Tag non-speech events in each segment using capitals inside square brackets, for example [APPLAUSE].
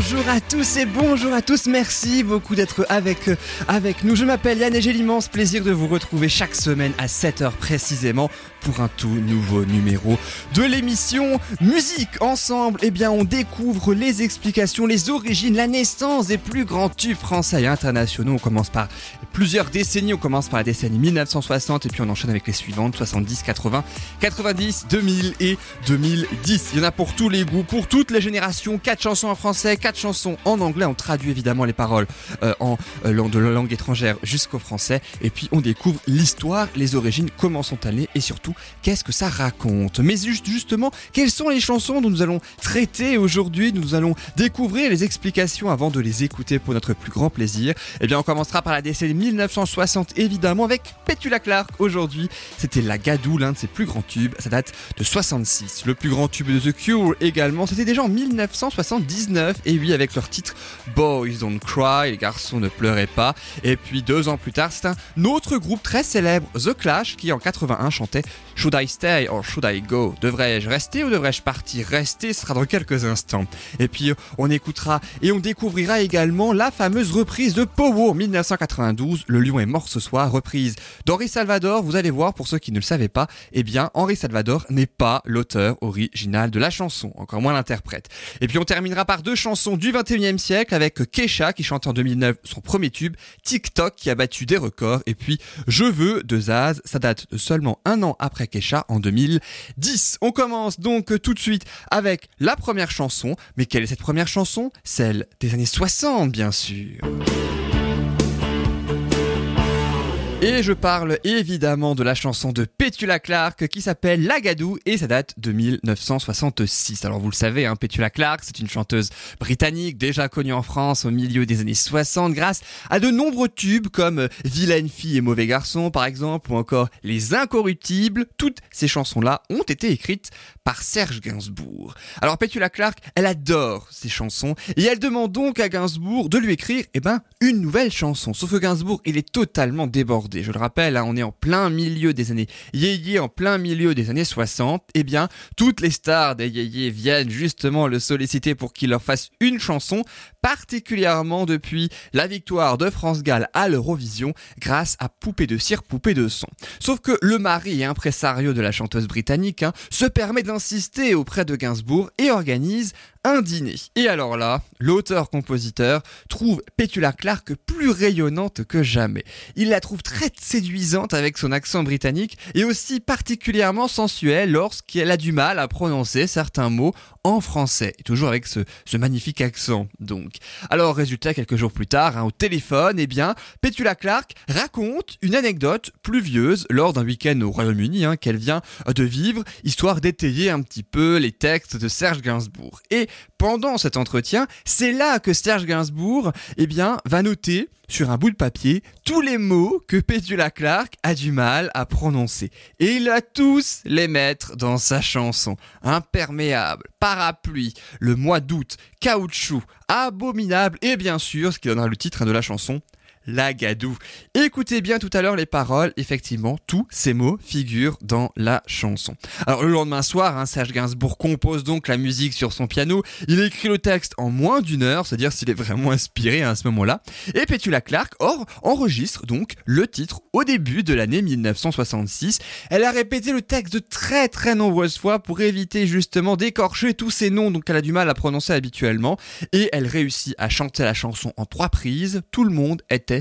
Bonjour à tous et bonjour à tous, merci beaucoup d'être avec, avec nous. Je m'appelle Yann et j'ai l'immense plaisir de vous retrouver chaque semaine à 7h précisément pour un tout nouveau numéro de l'émission Musique Ensemble. Eh bien, on découvre les explications, les origines, la naissance des plus grands tubes français et internationaux. On commence par plusieurs décennies, on commence par la décennie 1960 et puis on enchaîne avec les suivantes 70, 80, 90, 2000 et 2010. Il y en a pour tous les goûts, pour toutes les générations. Quatre chansons en français, quatre chansons en anglais. On traduit évidemment les paroles euh, en euh, de langue étrangère jusqu'au français et puis on découvre l'histoire, les origines, comment sont elles et surtout qu'est-ce que ça raconte. Mais justement, quelles sont les chansons dont nous allons traiter aujourd'hui? Nous allons découvrir les explications avant de les écouter pour notre plus grand plaisir. Eh bien, on commencera par la décennie 1960 évidemment avec Petula Clark. Aujourd'hui, c'était La Gadou, l'un de ses plus grands tubes. Ça date de 66. Le plus grand tube de The Cure également, c'était déjà en 1979. Et avec leur titre Boys Don't Cry, les garçons ne pleuraient pas. Et puis deux ans plus tard, c'est un autre groupe très célèbre, The Clash, qui en 81 chantait Should I stay or should I go? Devrais-je rester ou devrais-je partir? Rester, sera dans quelques instants. Et puis on écoutera et on découvrira également la fameuse reprise de Power 1992, Le lion est mort ce soir, reprise d'Henri Salvador. Vous allez voir, pour ceux qui ne le savaient pas, eh bien Henri Salvador n'est pas l'auteur original de la chanson, encore moins l'interprète. Et puis on terminera par deux chansons du 21e siècle avec Kesha qui chante en 2009 son premier tube, TikTok qui a battu des records et puis Je veux de Zaz, ça date de seulement un an après Kesha en 2010. On commence donc tout de suite avec la première chanson. Mais quelle est cette première chanson? Celle des années 60 bien sûr. Et je parle évidemment de la chanson de Petula Clark qui s'appelle Lagadou et ça date de 1966. Alors vous le savez, hein, Petula Clark, c'est une chanteuse britannique déjà connue en France au milieu des années 60 grâce à de nombreux tubes comme Vilaine fille et mauvais garçon par exemple ou encore Les Incorruptibles. Toutes ces chansons-là ont été écrites par Serge Gainsbourg. Alors Petula Clark, elle adore ces chansons et elle demande donc à Gainsbourg de lui écrire eh ben, une nouvelle chanson. Sauf que Gainsbourg, il est totalement débordé je le rappelle, hein, on est en plein milieu des années yéyé, en plein milieu des années 60. Eh bien, toutes les stars des yéyé viennent justement le solliciter pour qu'il leur fasse une chanson, particulièrement depuis la victoire de France Gall à l'Eurovision grâce à Poupée de cire, Poupée de son. Sauf que le mari et impresario de la chanteuse britannique hein, se permet d'insister auprès de Gainsbourg et organise un dîner. Et alors là, l'auteur-compositeur trouve Petula Clark plus rayonnante que jamais. Il la trouve très séduisante avec son accent britannique et aussi particulièrement sensuelle lorsqu'elle a du mal à prononcer certains mots en français. Et toujours avec ce, magnifique accent, donc. Alors, résultat, quelques jours plus tard, hein, au téléphone, eh bien, Petula Clark raconte une anecdote pluvieuse lors d'un week-end au Royaume-Uni hein, qu'elle vient de vivre, histoire d'étayer un petit peu les textes de Serge Gainsbourg. Et pendant cet entretien, c'est là que Serge Gainsbourg, eh bien, va noter sur un bout de papier tous les mots que Petula Clark a du mal à prononcer. Et il va tous les mettre dans sa chanson. Imperméable, parapluie, le mois d'août, caoutchouc, abominable et bien sûr ce qui donnera le titre de la chanson, la Gadou. Écoutez bien tout à l'heure les paroles, effectivement, tous ces mots figurent dans la chanson. Alors le lendemain soir, hein, Serge Gainsbourg compose donc la musique sur son piano, il écrit le texte en moins d'une heure, c'est-à-dire s'il est vraiment inspiré à ce moment-là, et Petula Clark or, enregistre donc le titre au début de l'année 1966. Elle a répété le texte de très très nombreuses fois pour éviter justement d'écorcher tous ces noms donc elle a du mal à prononcer habituellement, et elle réussit à chanter la chanson en trois prises, tout le monde était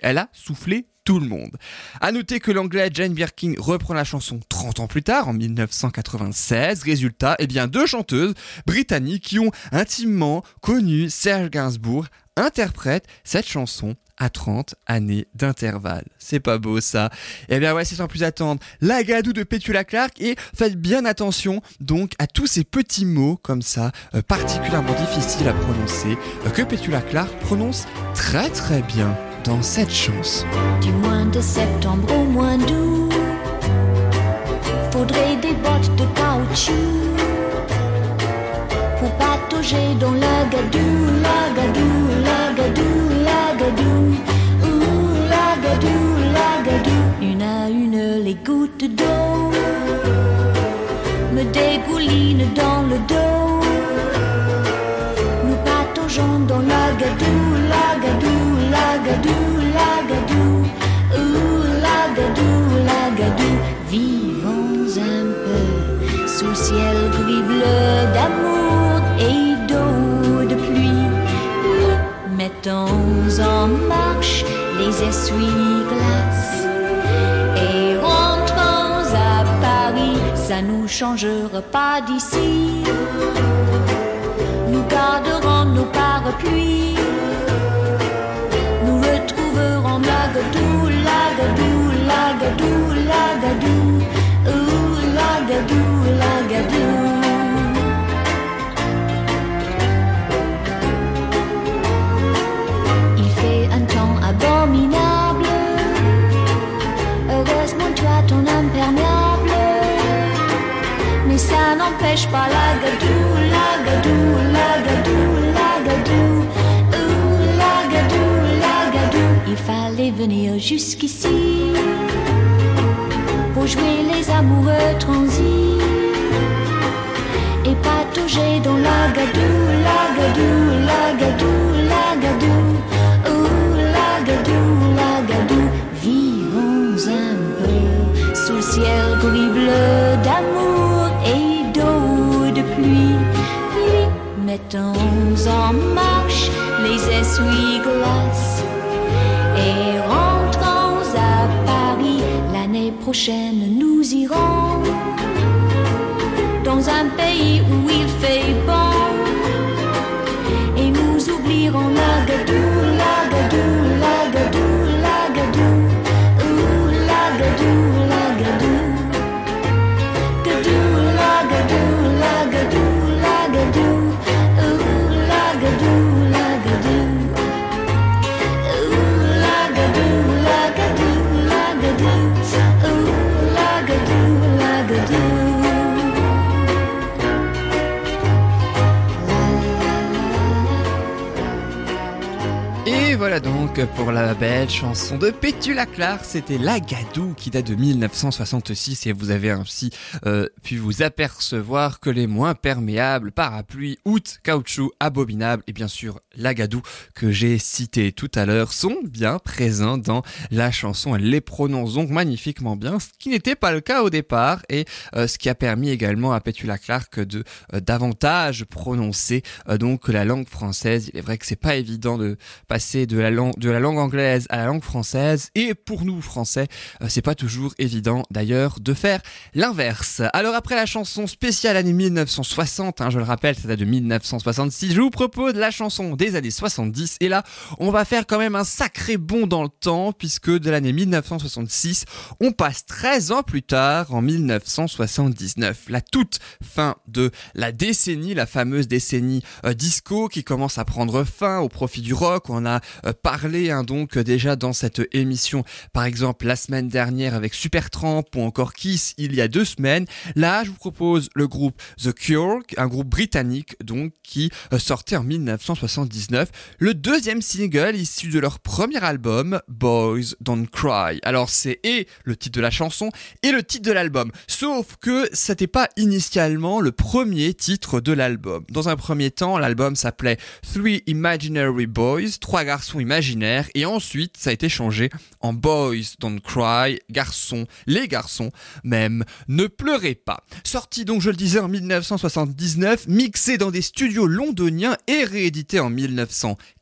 Elle a soufflé tout le monde. À noter que l'anglais Jane Birkin reprend la chanson 30 ans plus tard, en 1996. Résultat, eh bien, deux chanteuses britanniques qui ont intimement connu Serge Gainsbourg interprètent cette chanson à 30 années d'intervalle. C'est pas beau ça. Eh bien ouais, c'est sans plus attendre. La gadoue de Petula Clark et faites bien attention donc à tous ces petits mots comme ça, euh, particulièrement difficiles à prononcer, euh, que Petula Clark prononce très très bien cette chanson. Du mois de septembre au mois d'août, faudrait des bottes de caoutchouc pour patauger dans la gadou, la gadou, la gadou, la gadou, ou la gadou, la gadou. Une à une, les gouttes d'eau me dégoulinent dans le dos. Nous pataugeons dans la gadou, gadou, la gadou. Ouh, la gadou, la gadou. Vivons un peu sous ciel gris bleu d'amour et d'eau de pluie. Mettons en marche les essuie-glaces et rentrons à Paris. Ça nous changera pas d'ici. Nous garderons nos parapluies. Lagadou, Lagadou, Lagadou, Lagadou. Ouh, Lagadou, Lagadou. Il fait un temps abominable. Heureusement, as ton imperméable. Mais ça n'empêche pas la gadou, la Il fallait venir jusqu'ici pour jouer les amoureux transis et patauger dans la gadou, la gadou, la gadou, la gadou. Ouh, la gadou, la gadou. Vivons un peu sous ciel gris bleu d'amour et d'eau de pluie. Puis mettons en marche les essuie-glaces et rentrons à Paris. L'année prochaine, nous irons dans un pays où il fait bon. Et nous oublierons pour la belle chanson de Pétula Clark, c'était La Gadou qui date de 1966 et vous avez ainsi euh, pu vous apercevoir que les moins perméables, parapluies, out, caoutchouc, abominables et bien sûr La Gadou que j'ai cité tout à l'heure sont bien présents dans la chanson. Elle les prononce donc magnifiquement bien, ce qui n'était pas le cas au départ et euh, ce qui a permis également à Pétula Clark de euh, davantage prononcer donc la langue française. Il est vrai que c'est pas évident de passer de la langue la langue anglaise à la langue française et pour nous français euh, c'est pas toujours évident d'ailleurs de faire l'inverse. Alors après la chanson spéciale année 1960, hein, je le rappelle, ça date de 1966, je vous propose la chanson des années 70 et là on va faire quand même un sacré bond dans le temps puisque de l'année 1966 on passe 13 ans plus tard en 1979, la toute fin de la décennie, la fameuse décennie euh, disco qui commence à prendre fin au profit du rock. On a euh, parlé hein, donc euh, déjà dans cette émission, par exemple la semaine dernière avec Supertramp ou encore Kiss il y a deux semaines. Là, je vous propose le groupe The Cure, un groupe britannique donc qui euh, sortait en 1979, le deuxième single issu de leur premier album Boys Don't Cry. Alors c'est et le titre de la chanson et le titre de l'album. Sauf que c'était pas initialement le premier titre de l'album. Dans un premier temps, l'album s'appelait Three Imaginary Boys, trois garçons imaginaires, et ensuite ça a été changé en Boys Don't Cry, garçons, les garçons même, ne pleurez pas. Sorti donc, je le disais, en 1979, mixé dans des studios londoniens et réédité en 1980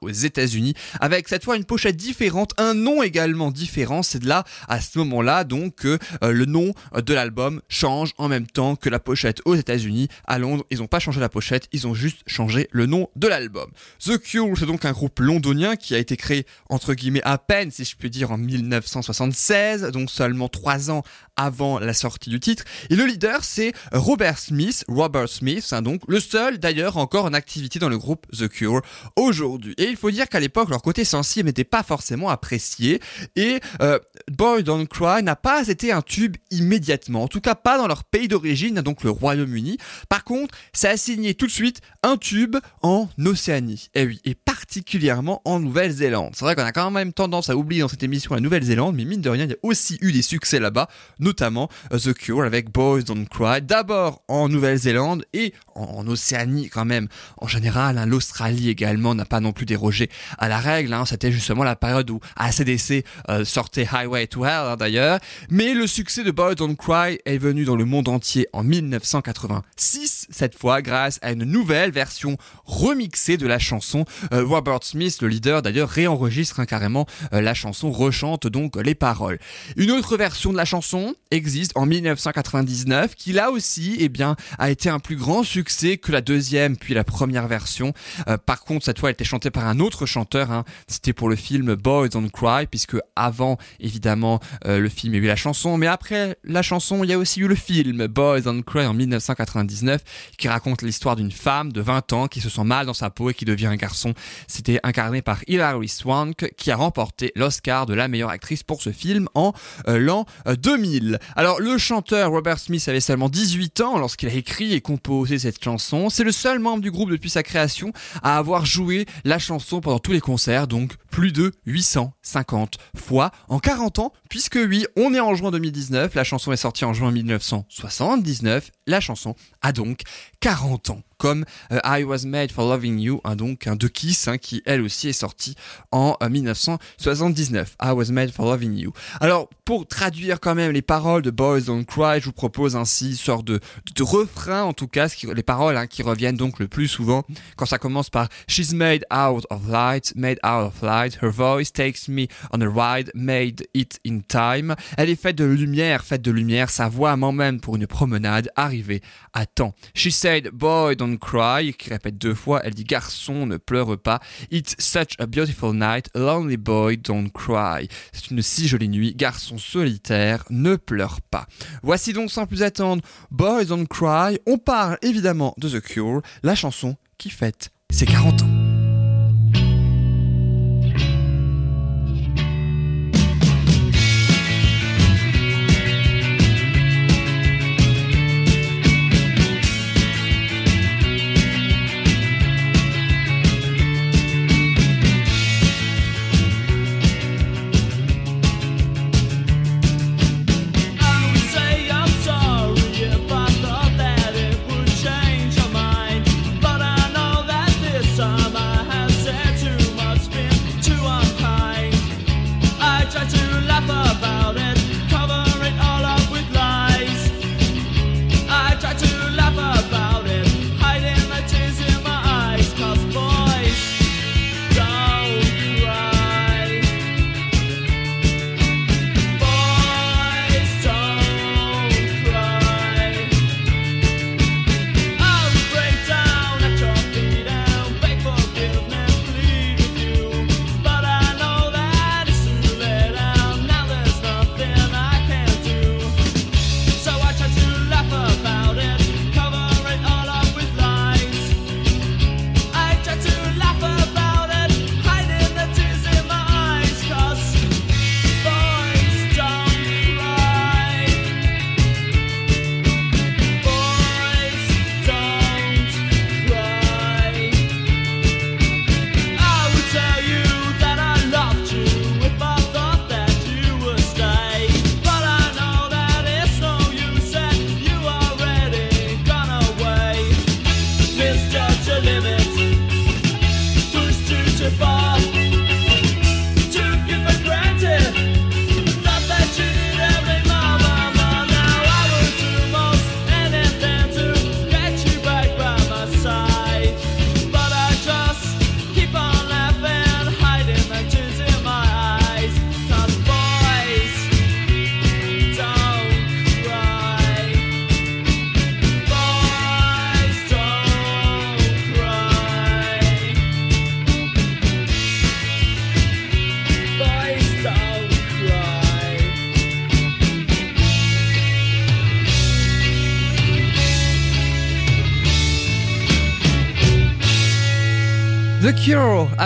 aux États-Unis, avec cette fois une pochette différente, un nom également différent. C'est de là, à ce moment-là, donc, que euh, le nom de l'album change en même temps que la pochette aux États-Unis. À Londres, ils n'ont pas changé la pochette, ils ont juste changé le nom de l'album. The Cure, c'est donc un groupe londonien qui a été créé, entre guillemets, à peine, si je puis dire, en 1976, donc seulement trois ans avant la sortie du titre. Et le leader, c'est Robert Smith, Robert Smith, hein, donc le seul d'ailleurs encore en activité dans le groupe The Cure aujourd'hui. Et il faut dire qu'à l'époque, leur côté sensible n'était pas forcément apprécié et euh, Boy Don't Cry n'a pas été un tube immédiatement, en tout cas pas dans leur pays d'origine, donc le Royaume-Uni. Par contre, ça a signé tout de suite un tube en Océanie. Et oui, et particulièrement en Nouvelle-Zélande. C'est vrai qu'on a quand même tendance à oublier dans cette émission la Nouvelle-Zélande, mais mine de rien, il y a aussi eu des succès là-bas, notamment euh, The Cure avec Boys Don't Cry, d'abord en Nouvelle-Zélande et en, Océanie quand même. En général, hein, l'Australie également n'a pas non plus dérogé à la règle. Hein. C'était justement la période où ACDC euh, sortait Highway to Hell hein, d'ailleurs. Mais le succès de Boys Don't Cry est venu dans le monde entier en 1986, cette fois grâce à une nouvelle version remixée de la chanson. Euh, Robert Smith, le leader d'ailleurs, réenregistre carrément euh, la chanson, rechante donc les paroles. Une autre version de la chanson existe en 1999 qui là aussi eh bien, a été un plus grand succès que la deuxième puis la première version. Euh, par contre, cette fois, elle était chantée par un autre chanteur. Hein. C'était pour le film Boys Don't Cry, puisque avant, évidemment, euh, le film, il y a eu la chanson, mais après la chanson, il y a aussi eu le film Boys Don't Cry en 1999, qui raconte l'histoire d'une femme de 20 ans qui se sent mal dans sa peau et qui devient un garçon. C'était incarné par Hilary Swank, qui a remporté l'Oscar de la meilleure actrice pour ce film en euh, l'an 2000. Alors, le chanteur Robert Smith avait seulement 18 ans lorsqu'il a écrit et composé cette chanson. C'est le seul membre du groupe depuis sa création à avoir joué la chanson pendant tous les concerts, donc plus de 850 fois en 40 ans, puisque oui, on est en juin 2019, la chanson est sortie en juin 1979, la chanson a donc 40 ans comme euh, I Was Made for Loving You, hein, donc un de Kiss, hein, qui elle aussi est sorti en 1979. Euh, I Was Made for Loving You. Alors, pour traduire quand même les paroles de Boys Don't Cry, je vous propose ainsi une sorte de, de, refrain, en tout cas, qui, les paroles hein, qui reviennent donc le plus souvent, quand ça commence par She's made out of light, made out of light, her voice takes me on a ride, made it in time. Elle est faite de lumière, faite de lumière, sa voix m'emmène pour une promenade, arrivée à temps. She said, boy, don't cry, qui répète deux fois, elle dit garçon, ne pleure pas. It's such a beautiful night, lonely boy, don't cry. C'est une si jolie nuit, garçon solitaire, ne pleure pas. Voici donc sans plus attendre, Boys Don't Cry. On parle évidemment de The Cure, la chanson qui fête ses 40 ans.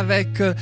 Avec euh,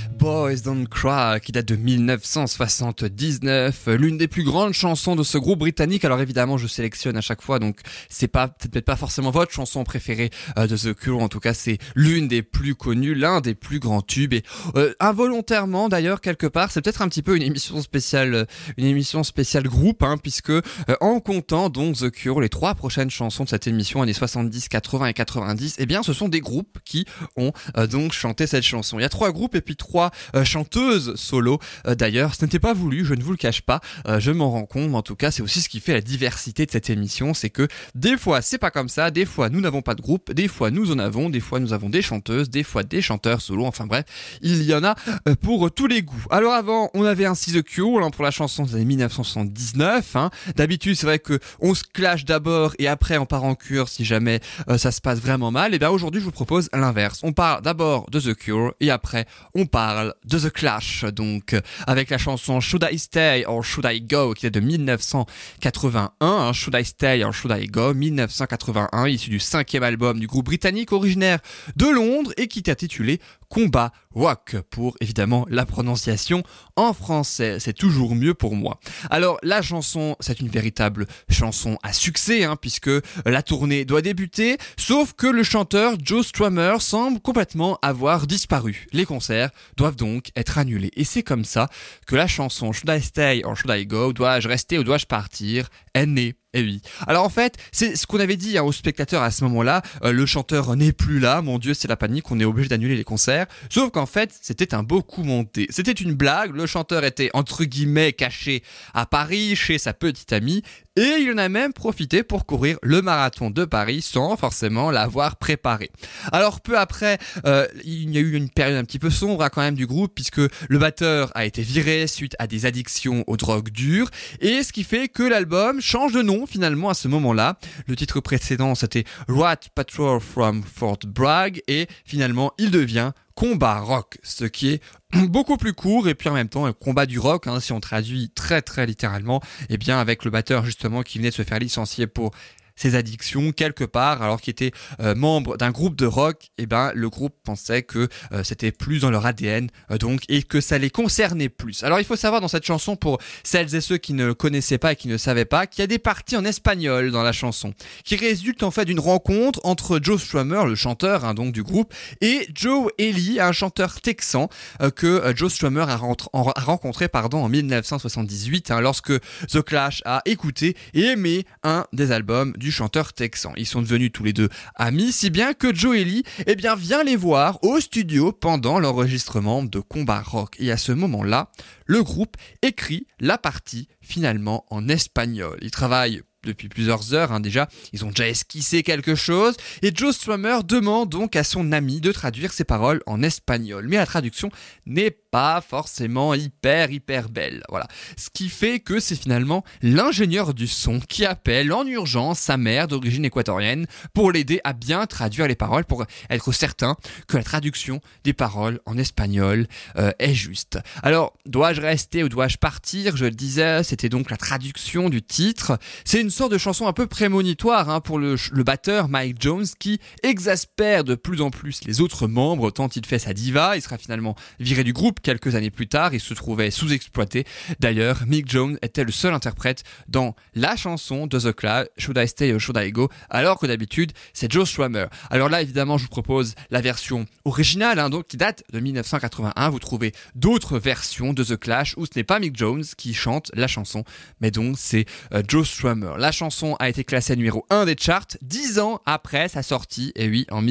Boys Don't Cry qui date de 1979, euh, l'une des plus grandes chansons de ce groupe britannique. Alors évidemment, je sélectionne à chaque fois, donc c'est pas peut-être pas forcément votre chanson préférée euh, de The Cure. En tout cas, c'est l'une des plus connues, l'un des plus grands tubes et euh, involontairement d'ailleurs quelque part, c'est peut-être un petit peu une émission spéciale, une émission spéciale groupe, hein, puisque euh, en comptant donc The Cure, les trois prochaines chansons de cette émission années 70, 80 et 90, eh bien, ce sont des groupes qui ont donc chanté cette chanson. Il y a trois groupes et puis trois euh, chanteuses solo. Euh, D'ailleurs, ce n'était pas voulu, je ne vous le cache pas, euh, je m'en rends compte. mais En tout cas, c'est aussi ce qui fait la diversité de cette émission, c'est que des fois c'est pas comme ça, des fois nous n'avons pas de groupe, des fois nous en avons, des fois nous avons des chanteuses, des fois des chanteurs solo. Enfin bref, il y en a pour tous les goûts. Alors avant, on avait ainsi The Cure pour la chanson des années 1979. hein. D'habitude, c'est vrai que on se clash d'abord et après on part en cure si jamais ça se passe vraiment mal. Et bien aujourd'hui, je vous propose l'inverse. On parle d'abord de The Cure et après on parle de The Clash. Donc euh, avec la chanson Should I Stay or Should I Go qui est de 1981. hein. Should I Stay or Should I Go 1981, issu du cinquième album du groupe britannique originaire de Londres et qui est intitulé Combat Rock pour évidemment la prononciation en français. C'est toujours mieux pour moi. Alors la chanson, c'est une véritable chanson à succès hein, puisque la tournée doit débuter, sauf que le chanteur Joe Strummer semble complètement avoir disparu. Les concerts doivent donc être annulés et c'est comme ça que la chanson Should I Stay or Should I Go, dois-je rester ou dois-je partir, est née. Eh oui. Alors en fait, c'est ce qu'on avait dit hein, aux spectateurs à ce moment-là. euh, le chanteur n'est plus là. Mon Dieu, c'est la panique. On est obligé d'annuler les concerts. Sauf qu'en fait, c'était un beau coup monté. C'était une blague. Le chanteur était entre guillemets caché à Paris chez sa petite amie. Et il en a même profité pour courir le marathon de Paris sans forcément l'avoir préparé. Alors peu après, euh, il y a eu une période un petit peu sombre hein, quand même du groupe puisque le batteur a été viré suite à des addictions aux drogues dures et ce qui fait que l'album change de nom finalement à ce moment-là. Le titre précédent c'était Rat Patrol from Fort Bragg et finalement il devient Combat Rock, ce qui est [CLEARS THROAT] beaucoup plus court et puis en même temps un combat du rock hein, si on traduit très très littéralement et bien avec le batteur justement qui venait de se faire licencier pour ses addictions quelque part alors qu'il était euh, membre d'un groupe de rock et ben le groupe pensait que euh, c'était plus dans leur ADN euh, donc et que ça les concernait plus. Alors il faut savoir dans cette chanson pour celles et ceux qui ne connaissaient pas et qui ne savaient pas qu'il y a des parties en espagnol dans la chanson qui résultent en fait d'une rencontre entre Joe Strummer le chanteur hein, donc du groupe et Joe Ely un chanteur texan euh, que Joe Strummer a rencontré pardon en 1978 hein, lorsque The Clash a écouté et aimé un des albums du chanteur texan. Ils sont devenus tous les deux amis, si bien que Joe eh bien, vient les voir au studio pendant l'enregistrement de Combat Rock. Et à ce moment-là, le groupe écrit la partie finalement en espagnol. Ils travaillent depuis plusieurs heures hein, déjà, ils ont déjà esquissé quelque chose, et Joe Strummer demande donc à son ami de traduire ses paroles en espagnol. Mais la traduction n'est pas forcément hyper hyper belle. Voilà. Ce qui fait que c'est finalement l'ingénieur du son qui appelle en urgence sa mère d'origine équatorienne pour l'aider à bien traduire les paroles, pour être certain que la traduction des paroles en espagnol euh, est juste. Alors, dois-je rester ou dois-je partir? Je le disais, c'était donc la traduction du titre. C'est une sorte de chanson un peu prémonitoire hein, pour le, le batteur Mike Jones qui exaspère de plus en plus les autres membres tant il fait sa diva. Il sera finalement viré du groupe quelques années plus tard. Il se trouvait sous-exploité. D'ailleurs, Mick Jones était le seul interprète dans la chanson de The Clash, Should I Stay or Should I Go, alors que d'habitude, c'est Joe Strummer. Alors là, évidemment, je vous propose la version originale, hein, donc qui date de 1981. Vous trouvez d'autres versions de The Clash où ce n'est pas Mick Jones qui chante la chanson, mais donc c'est euh, Joe Strummer. La chanson a été classée numéro 1 des charts dix ans après sa sortie, et oui, en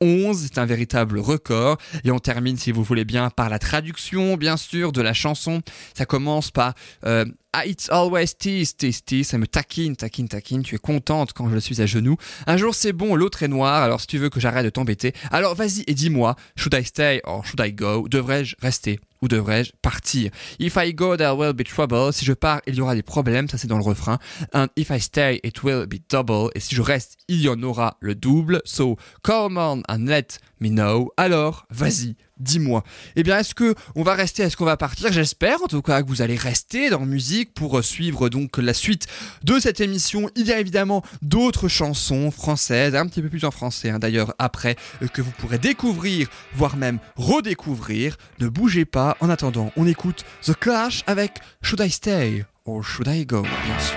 1991. C'est un véritable record. Et on termine, si vous voulez bien, par la traduction, bien sûr, de la chanson. Ça commence par euh, it's always tease, tease, tease. Ça me taquine, taquine, taquine. Tu es contente quand je suis à genoux. Un jour c'est bon, l'autre est noir. Alors si tu veux que j'arrête de t'embêter, alors vas-y et dis-moi, should I stay or should I go? Devrais-je rester ou devrais-je partir? If I go, there will be trouble. Si je pars, il y aura des problèmes. Ça c'est dans le refrain. And if I stay, it will be double. Et si je reste, il y en aura le double. So come on and let me know. Alors vas-y, dis-moi. Eh bien, est-ce que on va rester, est-ce qu'on va partir J'espère en tout cas que vous allez rester dans musique pour suivre donc la suite de cette émission. Il y a évidemment d'autres chansons françaises, un petit peu plus en français hein, d'ailleurs après, euh, que vous pourrez découvrir, voire même redécouvrir. Ne bougez pas. En attendant, on écoute The Clash avec Should I Stay or Should I Go bien sûr.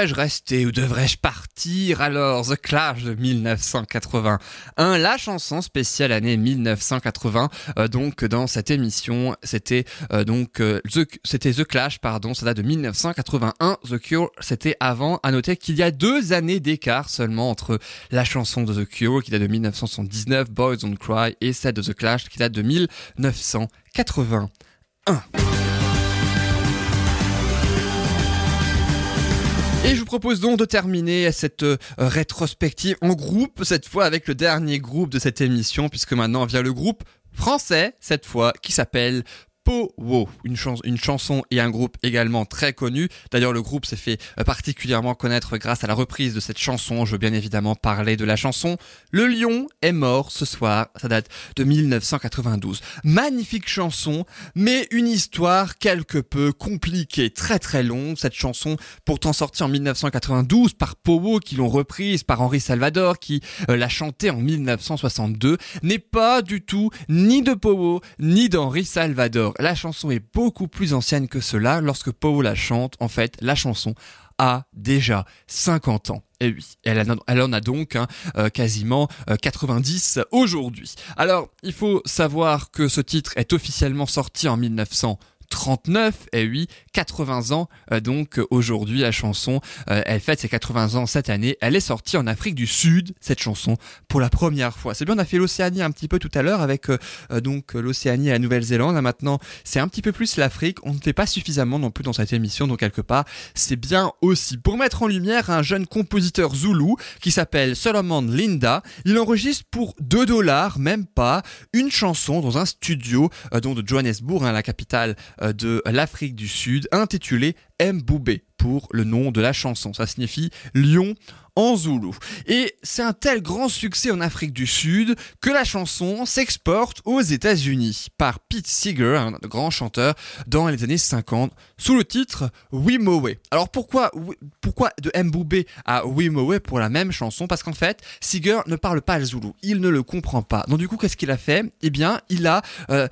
Devrais-je rester ou devrais-je partir? Alors, The Clash de 1981, la chanson spéciale année 1980. euh, donc dans cette émission, c'était euh, donc euh, The, c'était The Clash, pardon, ça date de 1981. The Cure, c'était avant. À noter qu'il y a deux années d'écart seulement entre la chanson de The Cure qui date de 1979, Boys Don't Cry, et celle de The Clash qui date de 1981. Et je vous propose donc de terminer cette euh, rétrospective en groupe, cette fois avec le dernier groupe de cette émission, puisque maintenant vient le groupe français, cette fois, qui s'appelle Powo, une, chan- une chanson et un groupe également très connu. D'ailleurs, le groupe s'est fait euh, particulièrement connaître grâce à la reprise de cette chanson. Je veux bien évidemment parler de la chanson Le lion est mort ce soir. Ça date de 1992. Magnifique chanson, mais une histoire quelque peu compliquée, très très longue. Cette chanson, pourtant sortie en 1992 par Powo, qui l'ont reprise par Henri Salvador, qui euh, l'a chantée en 1962, n'est pas du tout ni de Powo, ni d'Henri Salvador. La chanson est beaucoup plus ancienne que cela. Lorsque Powo la chante, en fait, la chanson a déjà 50 ans. Et oui, elle, en a- donc hein, euh, quasiment euh, 90 aujourd'hui. Alors, il faut savoir que ce titre est officiellement sorti en 1900. 39. Et oui, 80 ans. euh, donc euh, aujourd'hui, la chanson, euh, elle fête ses 80 ans cette année. Elle est sortie en Afrique du Sud, cette chanson, pour la première fois. C'est bien, on a fait l'Océanie un petit peu tout à l'heure avec donc l'Océanie et la Nouvelle-Zélande. Maintenant, c'est un petit peu plus l'Afrique. On ne fait pas suffisamment non plus dans cette émission, donc quelque part, c'est bien aussi. Pour mettre en lumière un jeune compositeur zoulou qui s'appelle Solomon Linda, il enregistre pour 2 dollars, même pas, une chanson dans un studio euh, de Johannesburg, hein, la capitale de l'Afrique du Sud, intitulée Mboubé pour le nom de la chanson. Ça signifie lion en zoulou. Et c'est un tel grand succès en Afrique du Sud que la chanson s'exporte aux États-Unis par Pete Seeger, un grand chanteur, dans les années 50, sous le titre Wimowe. Alors pourquoi, pourquoi de Mboubé à Wimowe pour la même chanson? Parce qu'en fait, Seeger ne parle pas le zoulou, il ne le comprend pas. Donc du coup, qu'est-ce qu'il a fait? Eh bien, il a euh,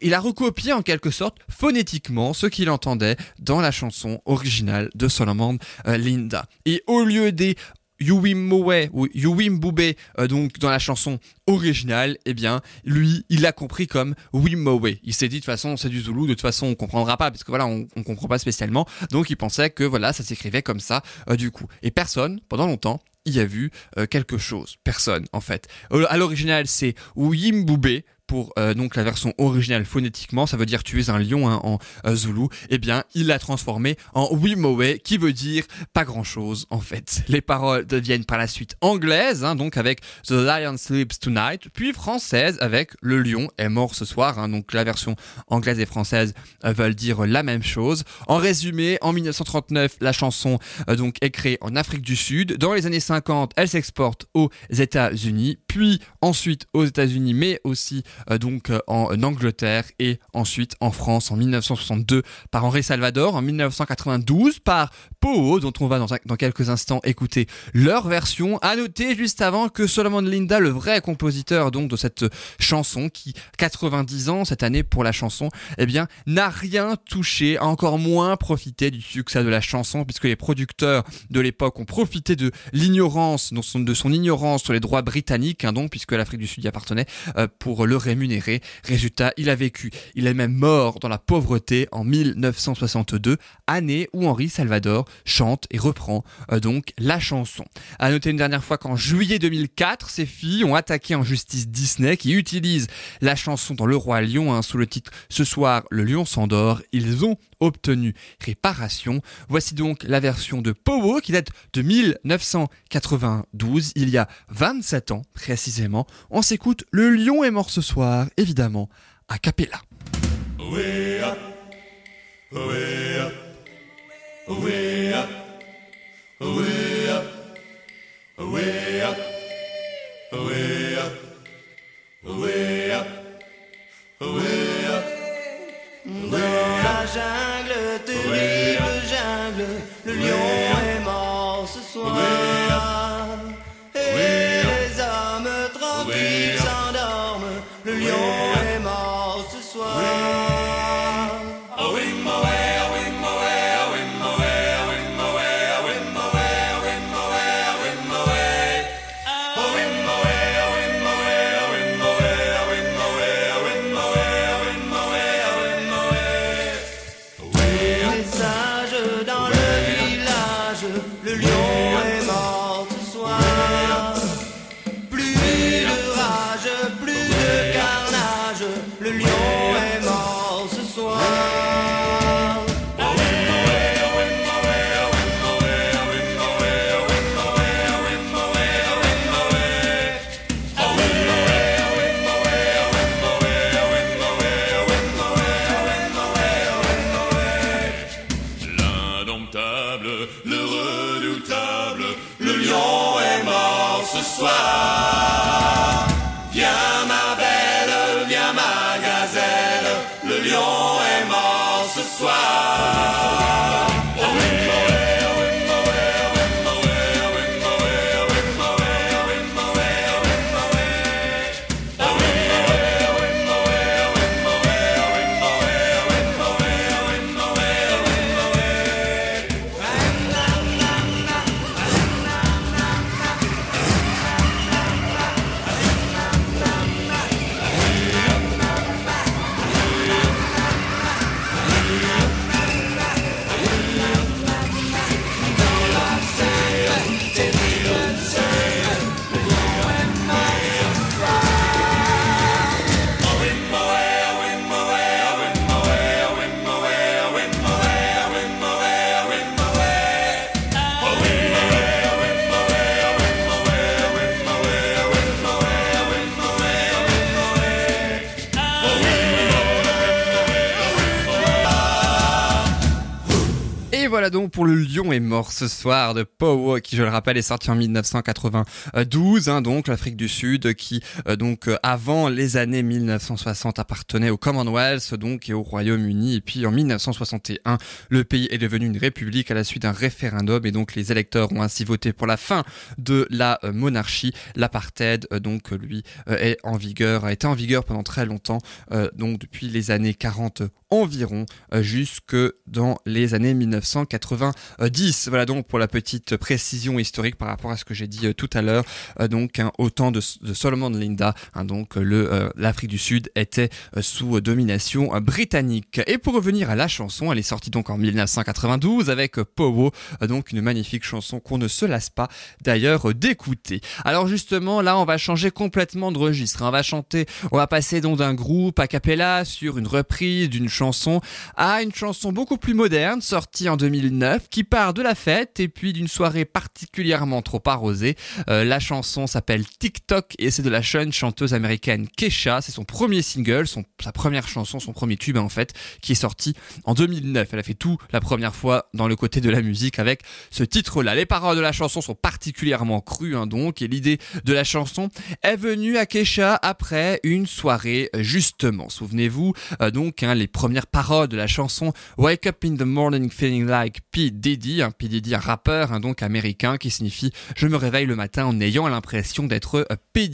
il a recopié en quelque sorte phonétiquement ce qu'il entendait dans la chanson originale de Solomon euh, Linda. Et au lieu des Yuwimowe ou Yuwimboube euh, donc dans la chanson originale, eh bien lui il l'a compris comme Wimowe. Il s'est dit de toute façon c'est du Zoulou, de toute façon on comprendra pas parce que voilà on, comprend pas spécialement. Donc il pensait que voilà ça s'écrivait comme ça euh, du coup. Et personne pendant longtemps y a vu euh, quelque chose. Personne en fait. À l'original c'est Wimboube pour euh, donc la version originale phonétiquement, ça veut dire tu es un lion hein, en euh, zoulou, eh bien il l'a transformé en Wimowe qui veut dire pas grand chose en fait. Les paroles deviennent par la suite anglaises, hein, donc avec The Lion Sleeps Tonight, puis françaises avec Le lion est mort ce soir, hein, donc la version anglaise et française euh, veulent dire la même chose. En résumé, en 1939, la chanson euh, donc est créée en Afrique du Sud. Dans les années 50, elle s'exporte aux États-Unis, puis ensuite aux États-Unis, mais aussi euh, donc euh, en Angleterre et ensuite en France en 1962 par Henri Salvador, en 1992 par Poho, dont on va dans, dans quelques instants écouter leur version. À noter juste avant que Solomon Linda, le vrai compositeur donc de cette chanson, qui 90 ans cette année pour la chanson, eh bien n'a rien touché, a encore moins profité du succès de la chanson puisque les producteurs de l'époque ont profité de l'ignorance, de son ignorance sur les droits britanniques, hein, donc puisque l'Afrique du Sud y appartenait, euh, pour le rémunérer. Résultat, il a vécu, il est même mort dans la pauvreté en 1962, année où Henri Salvador chante et reprend euh, donc la chanson. À noter une dernière fois qu'en juillet 2004, ces filles ont attaqué en justice Disney qui utilise la chanson dans Le Roi Lion hein, sous le titre Ce soir le lion s'endort. Ils ont obtenu réparation. Voici donc la version de Powo qui date de 1992, il y a 27 ans précisément. On s'écoute Le lion est mort ce soir, évidemment, à Capella. La jungle, terrible jungle, le lion est mort ce soir. Voilà donc pour Le Lion est mort ce soir de Powo, qui je le rappelle est sorti en 1992, hein, donc l'Afrique du Sud, qui euh, donc euh, avant les années 1960 appartenait au Commonwealth, donc et au Royaume-Uni, et puis en 1961 le pays est devenu une république à la suite d'un référendum, et donc les électeurs ont ainsi voté pour la fin de la euh, monarchie. L'apartheid, donc lui, est en vigueur, a été en vigueur pendant très longtemps, donc depuis les années 40 environ, jusque dans les années 1990. Voilà donc pour la petite précision historique par rapport à ce que j'ai dit euh, tout à l'heure. Euh, donc hein, au temps de, de Solomon Linda, hein, donc euh, l'Afrique du Sud était sous domination britannique. Et pour revenir à la chanson, elle est sortie donc en 1992 avec Powo, donc une magnifique chanson qu'on ne se lasse pas d'ailleurs d'écouter. Alors justement, là, on va changer complètement de registre. hein. On va chanter, on va passer donc d'un groupe a cappella sur une reprise d'une chanson à une chanson beaucoup plus moderne, sortie en 2009, qui part de la fête et puis d'une soirée particulièrement trop arrosée. Euh, la chanson s'appelle TikTok et c'est de la jeune chanteuse américaine Kesha. C'est son premier single, sa première chanson, son premier tube en fait, qui est sorti en 2009. Elle a fait tout la première fois dans le côté de la musique avec ce titre-là. Les paroles de la chanson sont particulièrement crues hein, donc et l'idée de la chanson est venue à Kesha après une soirée euh, justement. Souvenez-vous euh, donc hein, les premières paroles de la chanson Wake up in the morning feeling like P Diddy, hein, un rappeur hein, donc américain qui signifie je me réveille le matin en ayant l'impression d'être euh, P.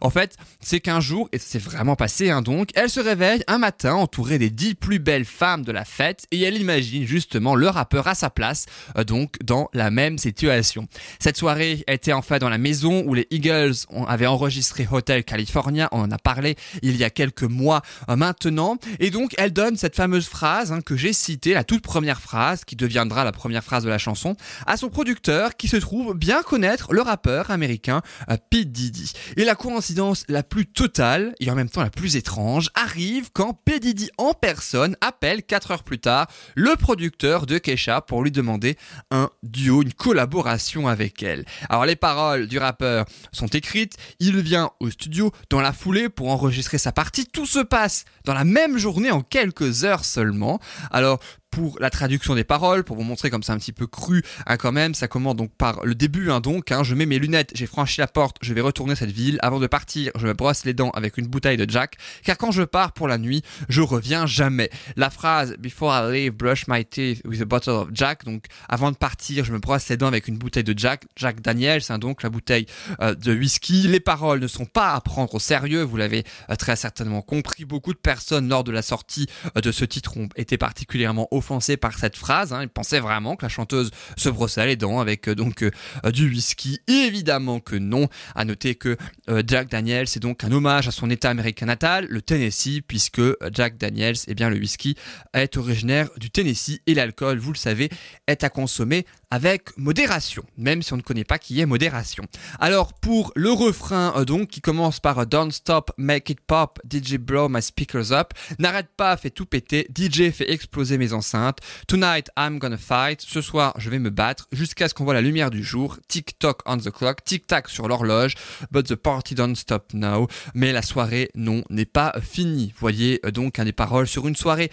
En fait, c'est qu'un jour et c'est vraiment passé hein, donc, elle se réveille un matin entourée des dix plus belles femmes de la fête et elle imagine justement le rappeur à sa place euh, donc dans la même situation. Cette soirée était en fait dans la maison où les Eagles avaient enregistré Hotel California, on en a parlé il y a quelques mois euh, maintenant, et donc elle donne cette fameuse phrase hein, que j'ai citée, la toute première phrase qui deviendra la première phrase de la chanson, à son producteur qui se trouve bien connaître le rappeur américain euh, P. Diddy. Et la coïncidence la plus totale et en même temps la plus étrange arrive quand P. Diddy en personne appelle 4 heures plus tard le producteur de Kesha pour lui demander un duo, une collaboration avec elle. Alors les paroles du rappeur sont écrites, il vient au studio dans la foulée pour enregistrer sa partie, tout se passe dans la même journée en quelques heures seulement. Alors pour la traduction des paroles, pour vous montrer comme c'est un petit peu cru hein, quand même, ça commence donc par le début hein, donc, hein, je mets mes lunettes, j'ai franchi la porte, je vais retourner cette ville, avant de partir, je me brosse les dents avec une bouteille de Jack, car quand je pars pour la nuit, je reviens jamais. La phrase Before I leave, brush my teeth with a bottle of Jack, donc avant de partir, je me brosse les dents avec une bouteille de Jack, Jack Daniels, donc la bouteille euh, de whisky. Les paroles ne sont pas à prendre au sérieux, vous l'avez euh, très certainement compris. Beaucoup de personnes lors de la sortie euh, de ce titre ont été particulièrement offensées par cette phrase. Hein. Ils pensaient vraiment que la chanteuse se brossait les dents avec euh, donc euh, du whisky. Évidemment que non. À noter que euh, Jack Daniels c'est donc un hommage à son état américain natal, le Tennessee, puisque Jack Daniels, eh bien le whisky est originaire du Tennessee et l'alcool, vous le savez, est à consommer avec modération, même si on ne connaît pas qui est modération. Alors pour le refrain euh, donc qui commence par euh, Don't stop, make it pop, DJ blow my speakers up, n'arrête pas, fait tout péter, DJ fait exploser mes enceintes, tonight I'm gonna fight, ce soir je vais me battre jusqu'à ce qu'on voit la lumière du jour, tick tock on the clock, tic tac sur l'horloge, but the party don't stop now, mais la soirée non n'est pas finie. Voyez euh, donc un des paroles sur une soirée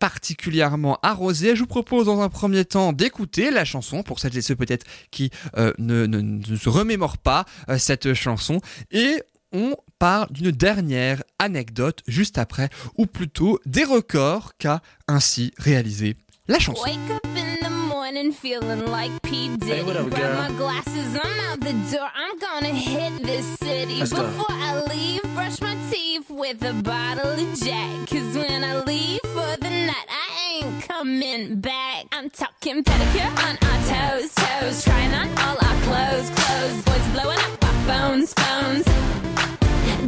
particulièrement arrosée. Je vous propose dans un premier temps d'écouter la chanson pour celles et ceux peut-être qui euh, ne, ne- ne se remémorent pas euh, cette chanson et on parle d'une dernière anecdote juste après, ou plutôt des records qu'a ainsi réalisé la chanson. Wake up in the morning feeling like P. Diddy. what up, Grab girl? my glasses, I'm out the door. I'm gonna hit this city. Let's go. Before I leave, brush my teeth with a bottle of Jack. Cause when I leave for the night, I ain't coming back. I'm talking pedicure on our toes, toes. Trying on all our clothes, clothes. Boys blowing up our phones, phones.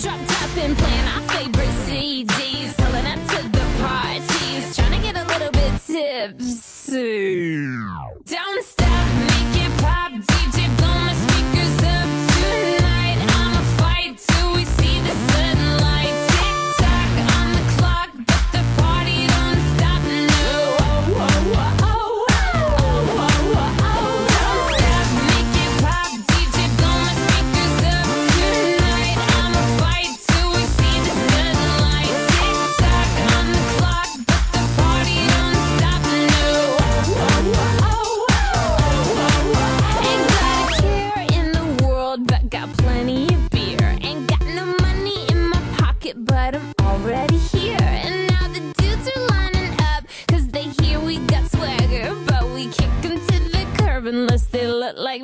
Drop top and playing our favorite CDs. Pulling up to the parties. Trying to get a little bit tipsy. Don't stop,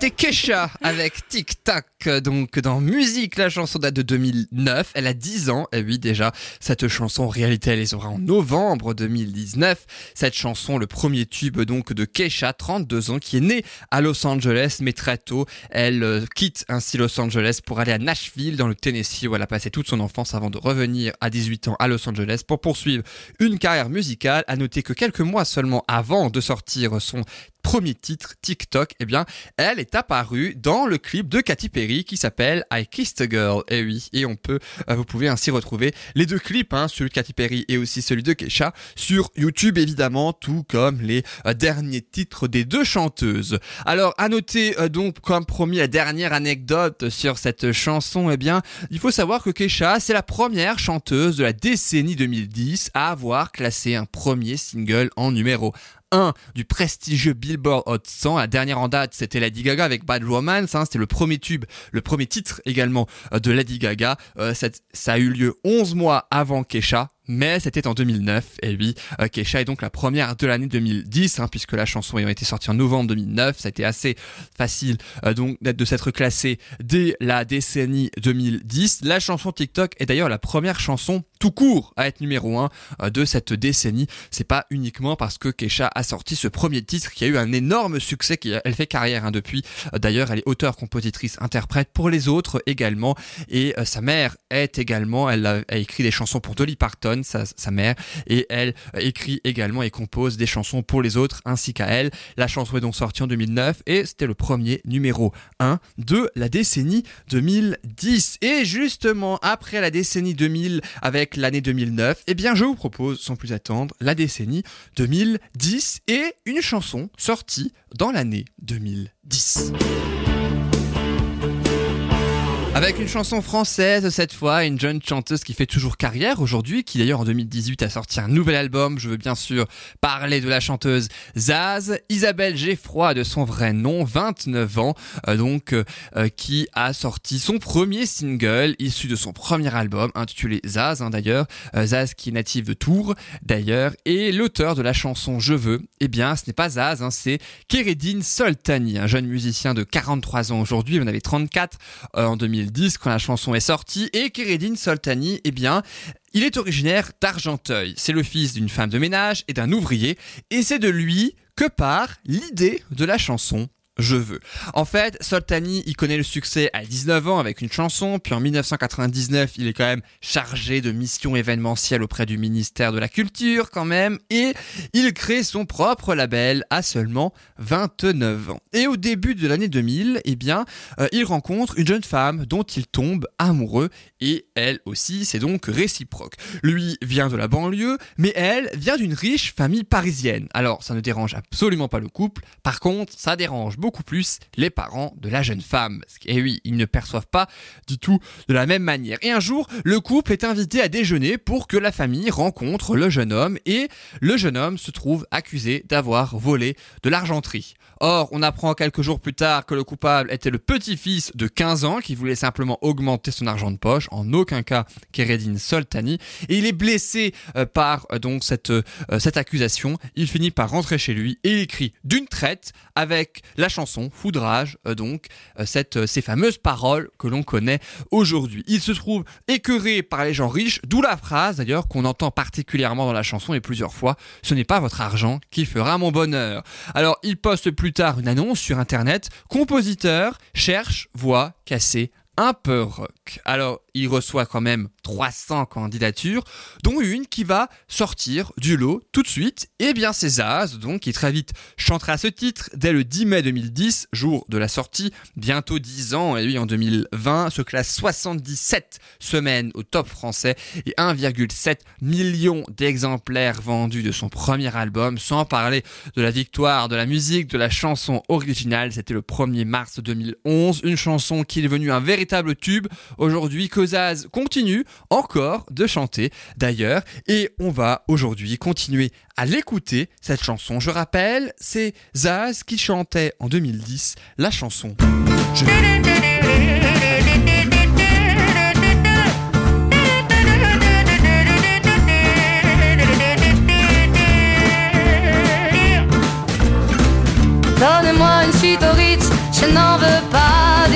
C'était Kesha avec Tic Tac. Donc dans musique, la chanson date de 2009. Elle a 10 ans. Et oui, déjà, cette chanson, en réalité, elle les aura en novembre 2019. Cette chanson, le premier tube donc de Kesha, 32 ans, qui est née à Los Angeles, mais très tôt, elle euh, quitte ainsi Los Angeles pour aller à Nashville, dans le Tennessee, où elle a passé toute son enfance avant de revenir à 18 ans à Los Angeles pour poursuivre une carrière musicale. À noter que quelques mois seulement avant de sortir son premier titre, TikTok, eh bien, elle est apparue dans le clip de Katy Perry qui s'appelle I Kissed a Girl. Et oui, et on peut, euh, vous pouvez ainsi retrouver les deux clips, hein, celui de Katy Perry et aussi celui de Kesha, sur YouTube évidemment, tout comme les euh, derniers titres des deux chanteuses. Alors, à noter euh, donc, comme promis, la dernière anecdote sur cette chanson, eh bien, il faut savoir que Kesha, c'est la première chanteuse de la décennie 2010 à avoir classé un premier single en numéro 1 du prestigieux Billboard Hot 100. La dernière en date, c'était Lady Gaga avec Bad Romance. Hein, c'était le premier tube, le premier titre également euh, de Lady Gaga. Euh, cette- ça a eu lieu 11 mois avant Kesha. Mais c'était en 2009, et oui, euh, Kesha est donc la première de l'année 2010, hein, puisque la chanson ayant été sortie en novembre 2009, ça a été assez facile euh, donc d'être de s'être classée dès la décennie 2010. La chanson TikTok est d'ailleurs la première chanson tout court à être numéro 1 de cette décennie. C'est pas uniquement parce que Kesha a sorti ce premier titre qui a eu un énorme succès, qui elle fait carrière hein, depuis. Euh, D'ailleurs, elle est auteure, compositrice, interprète pour les autres également. Et euh, sa mère est également, elle a écrit des chansons pour Dolly Parton, sa, sa mère, et elle écrit également et compose des chansons pour les autres ainsi qu'à elle. La chanson est donc sortie en 2009 et c'était le premier numéro 1 de la décennie 2010. Et justement, après la décennie 2000 avec l'année 2009, eh bien je vous propose sans plus attendre la décennie 2010 et une chanson sortie dans l'année 2010. Avec une chanson française cette fois, une jeune chanteuse qui fait toujours carrière aujourd'hui, qui d'ailleurs en 2018 a sorti un nouvel album. Je veux bien sûr parler de la chanteuse Zaz, Isabelle Geffroy de son vrai nom, 29 ans, euh, donc euh, euh, qui a sorti son premier single issu de son premier album intitulé Zaz hein, d'ailleurs, Zaz qui est native de Tours d'ailleurs, et l'auteur de la chanson Je veux, eh bien ce n'est pas Zaz, hein, c'est Keredine Soltani, un jeune musicien de 43 ans aujourd'hui, il en avait 34 euh, en 2010 quand la chanson est sortie, et Keredine Soltani, eh bien il est originaire d'Argenteuil. C'est le fils d'une femme de ménage et d'un ouvrier, et c'est de lui que part l'idée de la chanson je veux. En fait, Soltani, il connaît le succès à 19 ans avec une chanson, puis en 1999, il est quand même chargé de missions événementielles auprès du ministère de la Culture quand même, et il crée son propre label à seulement 29 ans. Et au début de l'année 2000, eh bien, euh, il rencontre une jeune femme dont il tombe amoureux, et elle aussi, c'est donc réciproque. Lui vient de la banlieue, mais elle vient d'une riche famille parisienne. Alors, ça ne dérange absolument pas le couple, par contre, ça dérange beaucoup plus les parents de la jeune femme. Et oui, ils ne perçoivent pas du tout de la même manière. Et un jour, le couple est invité à déjeuner pour que la famille rencontre le jeune homme, et le jeune homme se trouve accusé d'avoir volé de l'argenterie. Or, on apprend quelques jours plus tard que le coupable était le petit-fils de 15 ans qui voulait simplement augmenter son argent de poche, en aucun cas Keredin Soltani, et il est blessé euh, par euh, donc cette, euh, cette accusation. Il finit par rentrer chez lui et il écrit d'une traite avec la chanson Foudrage, donc cette, ces fameuses paroles que l'on connaît aujourd'hui. Il se trouve écœuré par les gens riches, d'où la phrase d'ailleurs qu'on entend particulièrement dans la chanson et plusieurs fois, ce n'est pas votre argent qui fera mon bonheur. Alors il poste plus tard une annonce sur internet, compositeur cherche voix cassée un peu rock. Alors, il reçoit quand même 300 candidatures, dont une qui va sortir du lot tout de suite. Et bien, c'est Zaz, donc, qui très vite chantera ce titre dès le 10 mai 2010, jour de la sortie, bientôt 10 ans, et lui, en 2020, se classe 77 semaines au top français et 1,7 million d'exemplaires vendus de son premier album, sans parler de la victoire de la musique, de la chanson originale. C'était le 1er mars 2011, une chanson qui est devenue un véritable tube. Aujourd'hui, Kozaz continue encore de chanter d'ailleurs. Et on va aujourd'hui continuer à l'écouter cette chanson. Je rappelle, c'est Zaz qui chantait en 2010 la chanson. Donne-moi une suite au Ritz, je n'en veux pas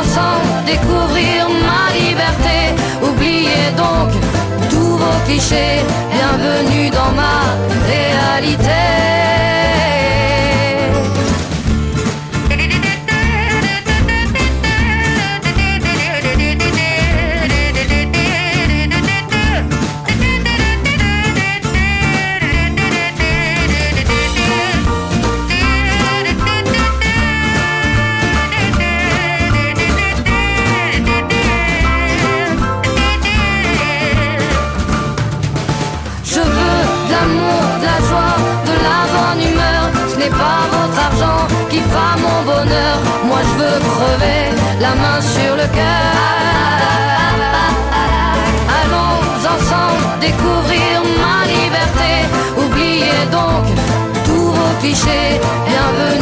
Ensemble découvrir ma liberté. Oubliez donc tous vos clichés. Bienvenue dans ma réalité. Allons ensemble découvrir ma liberté. Oubliez donc tous vos clichés. Bienvenue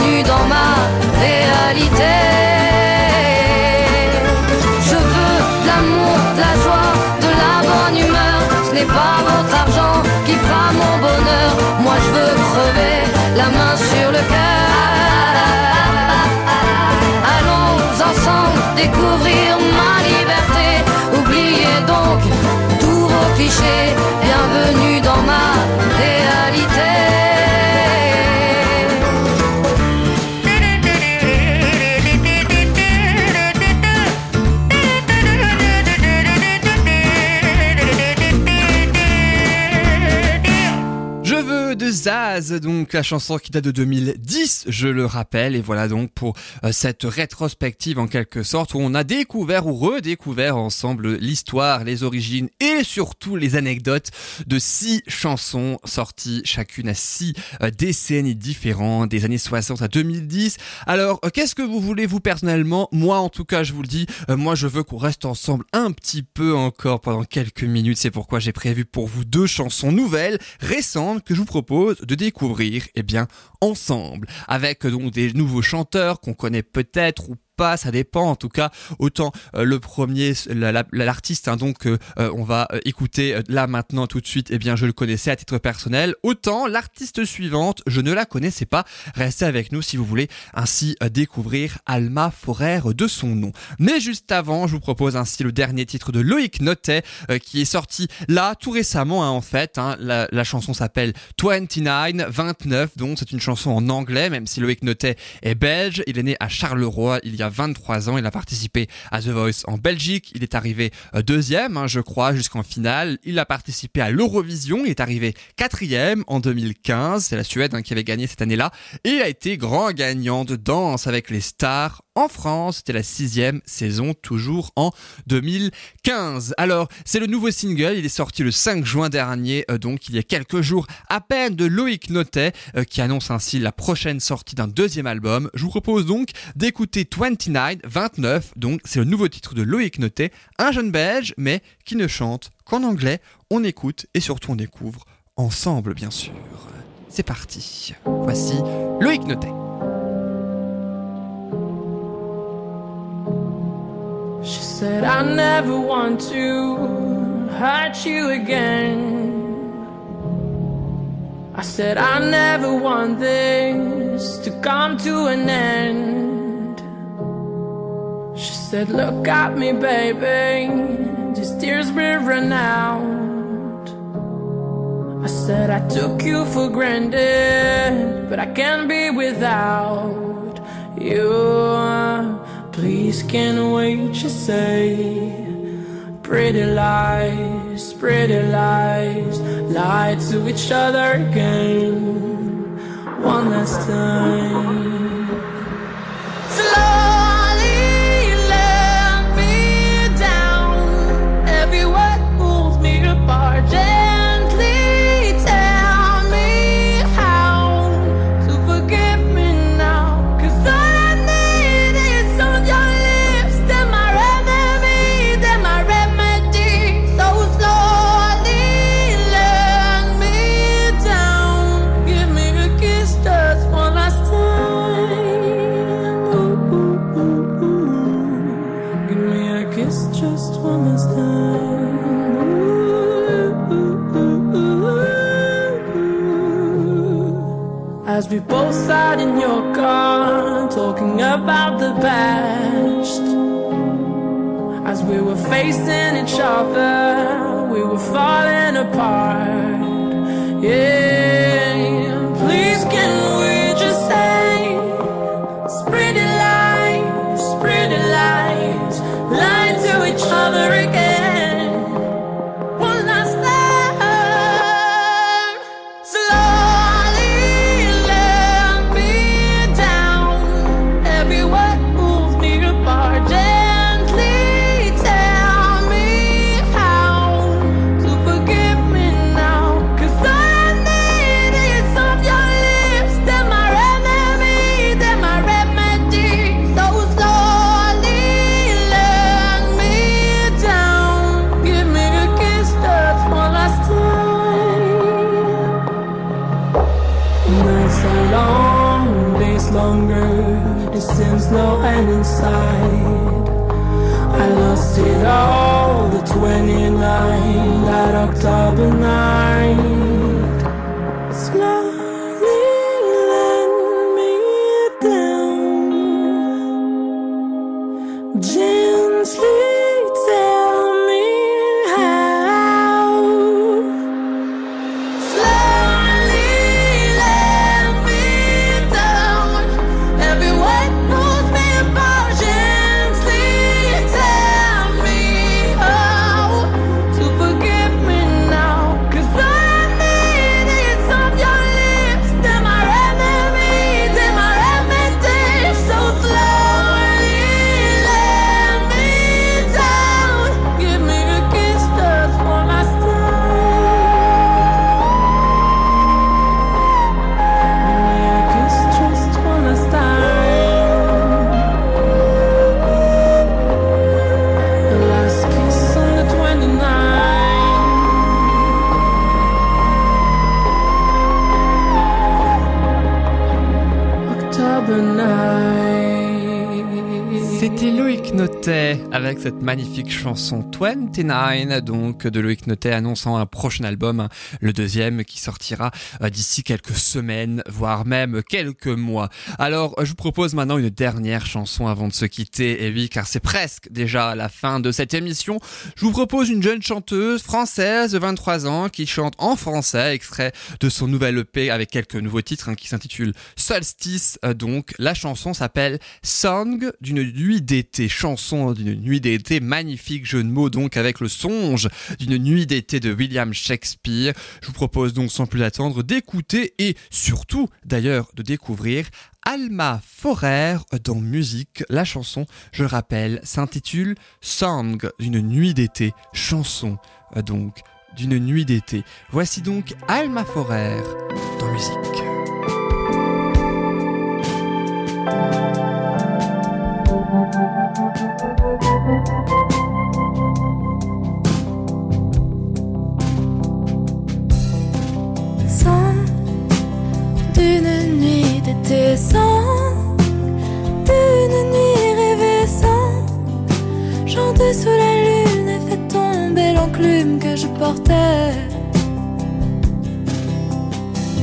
donc la chanson qui date de 2010, je le rappelle, et voilà donc pour euh, cette rétrospective en quelque sorte où on a découvert ou redécouvert ensemble l'histoire, les origines et surtout les anecdotes de six chansons sorties chacune à six euh, décennies différentes, des années 60 à 2010. Alors, euh, qu'est-ce que vous voulez vous personnellement? Moi en tout cas, je vous le dis, moi je veux qu'on reste ensemble un petit peu encore pendant quelques minutes, c'est pourquoi j'ai prévu pour vous deux chansons nouvelles, récentes, que je vous propose de découvrir, eh bien, ensemble, avec donc des nouveaux chanteurs qu'on connaît peut-être ou ça dépend en tout cas. Autant euh, le premier, la- la- l'artiste, hein, donc euh, euh, on va écouter là maintenant tout de suite, eh bien je le connaissais à titre personnel. Autant l'artiste suivante, je ne la connaissais pas. Restez avec nous si vous voulez ainsi découvrir Alma Forer de son nom. Mais juste avant, je vous propose ainsi le dernier titre de Loïc Notet qui est sorti là tout récemment hein, en fait. hein. La, la chanson s'appelle 29, 29, donc c'est une chanson en anglais, même si Loïc Notet est belge. Il est né à Charleroi il y a 23 ans. Il a participé à The Voice en Belgique. Il est arrivé euh, deuxième, hein, je crois, jusqu'en finale. Il a participé à l'Eurovision. Il est arrivé quatrième en 2015. C'est la Suède hein, qui avait gagné cette année-là. Et a été grand gagnant de danse avec les stars en France. C'était la sixième saison, toujours en 2015. Alors, c'est le nouveau single. Il est sorti le 5 juin dernier, euh, donc il y a quelques jours à peine de Loïc Notet, euh, qui annonce ainsi la prochaine sortie d'un deuxième album. Je vous propose donc d'écouter 29, 29. Donc, c'est le nouveau titre de Loïc Notet, un jeune belge, mais qui ne chante qu'en anglais. On écoute et surtout on découvre ensemble, bien sûr. C'est parti. Voici Loïc Notet. She said, I never want to hurt you again. I said, I never want this to come to an end. She said, Look at me, baby, these tears will run out. I said, I took you for granted, but I can't be without you. Please can't wait, you say. Pretty lies, pretty lies, lie to each other again. One last time. About the past. As we were facing each other, we were falling apart. Yeah, 29, that October cette magnifique chanson 29 donc de Loïc Notet annonçant un prochain album, le deuxième qui sortira euh, d'ici quelques semaines, voire même quelques mois. Alors je vous propose maintenant une dernière chanson avant de se quitter, et oui car c'est presque déjà la fin de cette émission. Je vous propose une jeune chanteuse française de 23 ans qui chante en français, extrait de son nouvel EP avec quelques nouveaux titres hein, qui s'intitule Solstice. Euh, donc la chanson s'appelle Song d'une nuit d'été, chanson d'une nuit d'été, magnifique jeu de mots donc avec le songe d'une nuit d'été de William Shakespeare. Je vous propose donc sans plus attendre d'écouter et surtout d'ailleurs de découvrir Alma Forer dans musique. La chanson, je le rappelle, s'intitule Song d'une nuit d'été, chanson euh, donc d'une nuit d'été. Voici donc Alma Forer dans musique. D'une nuit d'été, sans d'une nuit rêvée, sans chanter sous la lune et fait tomber l'enclume que je portais.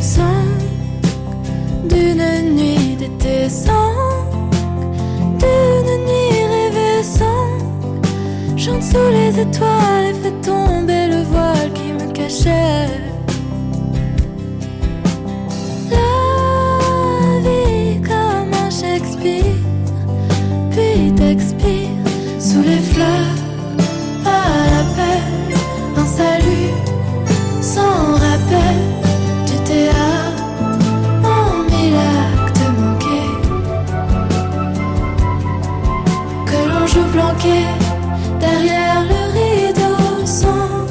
Sans d'une nuit d'été, sans d'une nuit rêvée, sans chante sous les étoiles et fait tomber le voile qui me cachait. Derrière le rideau sans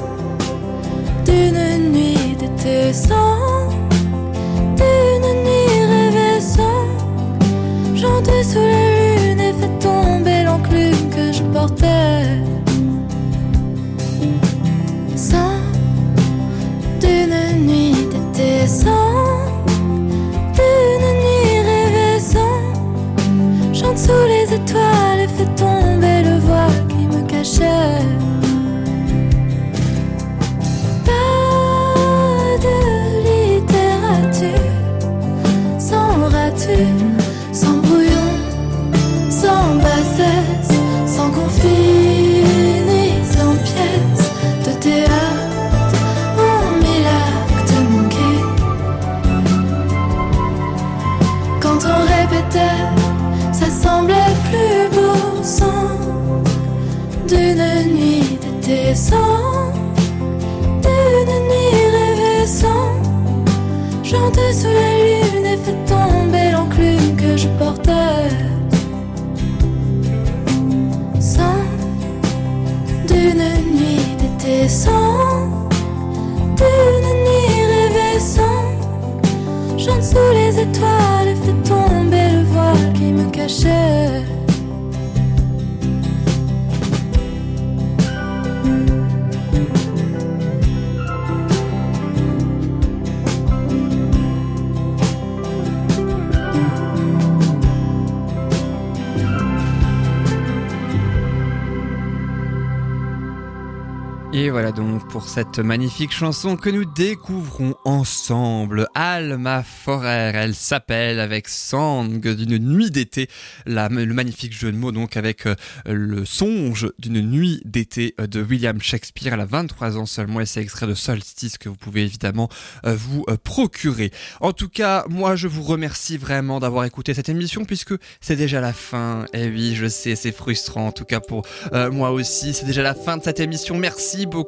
d'une nuit d'été sans qui voilà donc pour cette magnifique chanson que nous découvrons ensemble. Alma Forer, elle s'appelle avec Sang d'une nuit d'été. Le magnifique jeu de mots donc avec euh, le songe d'une nuit d'été euh, de William Shakespeare. Elle a 23 ans seulement et c'est extrait de Solstice que vous pouvez évidemment euh, vous procurer. En tout cas, moi je vous remercie vraiment d'avoir écouté cette émission puisque c'est déjà la fin. Et oui, je sais, c'est frustrant en tout cas pour moi aussi. C'est déjà la fin de cette émission. Merci beaucoup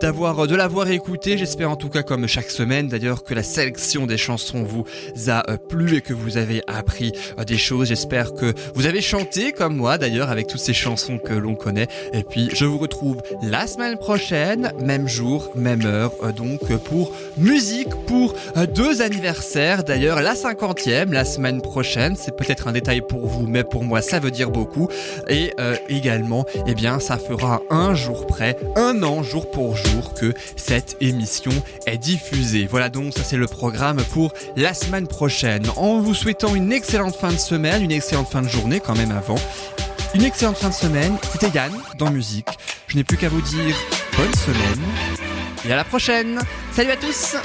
d'avoir de l'avoir écouté. J'espère en tout cas comme chaque semaine d'ailleurs que la sélection des chansons vous a euh, plu et que vous avez appris euh, des choses. J'espère que vous avez chanté comme moi d'ailleurs avec toutes ces chansons que l'on connaît. Et puis je vous retrouve la semaine prochaine, même jour, même heure, euh, donc euh, pour musique pour euh, deux anniversaires. D'ailleurs la cinquantième la semaine prochaine. C'est peut-être un détail pour vous, mais pour moi ça veut dire beaucoup. Et euh, également, eh bien, ça fera un jour près, un an jour pour jour que cette émission est diffusée. Voilà donc, ça c'est le programme pour la semaine prochaine. En vous souhaitant une excellente fin de semaine, une excellente fin de journée quand même avant. une excellente fin de semaine. C'était Yann dans Musique. Je n'ai plus qu'à vous dire bonne semaine et à la prochaine. Salut à tous